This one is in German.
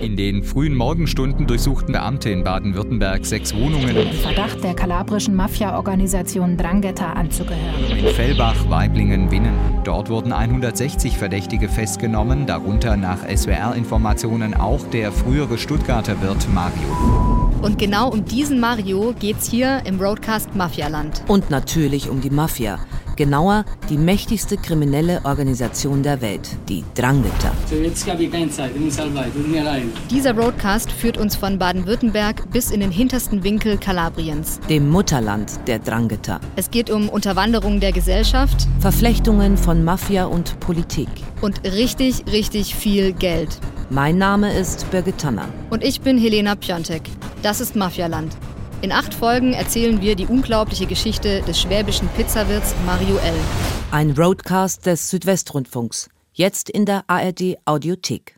In den frühen Morgenstunden durchsuchten Beamte in Baden-Württemberg sechs Wohnungen. Im Verdacht der kalabrischen Mafia-Organisation Drangheta anzugehören. In Fellbach, Weiblingen, Winnen. Dort wurden 160 Verdächtige festgenommen, darunter nach SWR-Informationen auch der frühere Stuttgarter Wirt Mario. Und genau um diesen Mario geht's hier im Roadcast Mafialand. Und natürlich um die Mafia. Genauer die mächtigste kriminelle Organisation der Welt, die Drangheta. Dieser Roadcast führt uns von Baden-Württemberg bis in den hintersten Winkel Kalabriens. Dem Mutterland der Drangheta. Es geht um Unterwanderung der Gesellschaft. Verflechtungen von Mafia und Politik. Und richtig, richtig viel Geld. Mein Name ist Birgit Tanner. Und ich bin Helena Piontek. Das ist Mafialand. In acht Folgen erzählen wir die unglaubliche Geschichte des schwäbischen Pizzawirts Mario L. Ein Roadcast des Südwestrundfunks. Jetzt in der ARD Audiothek.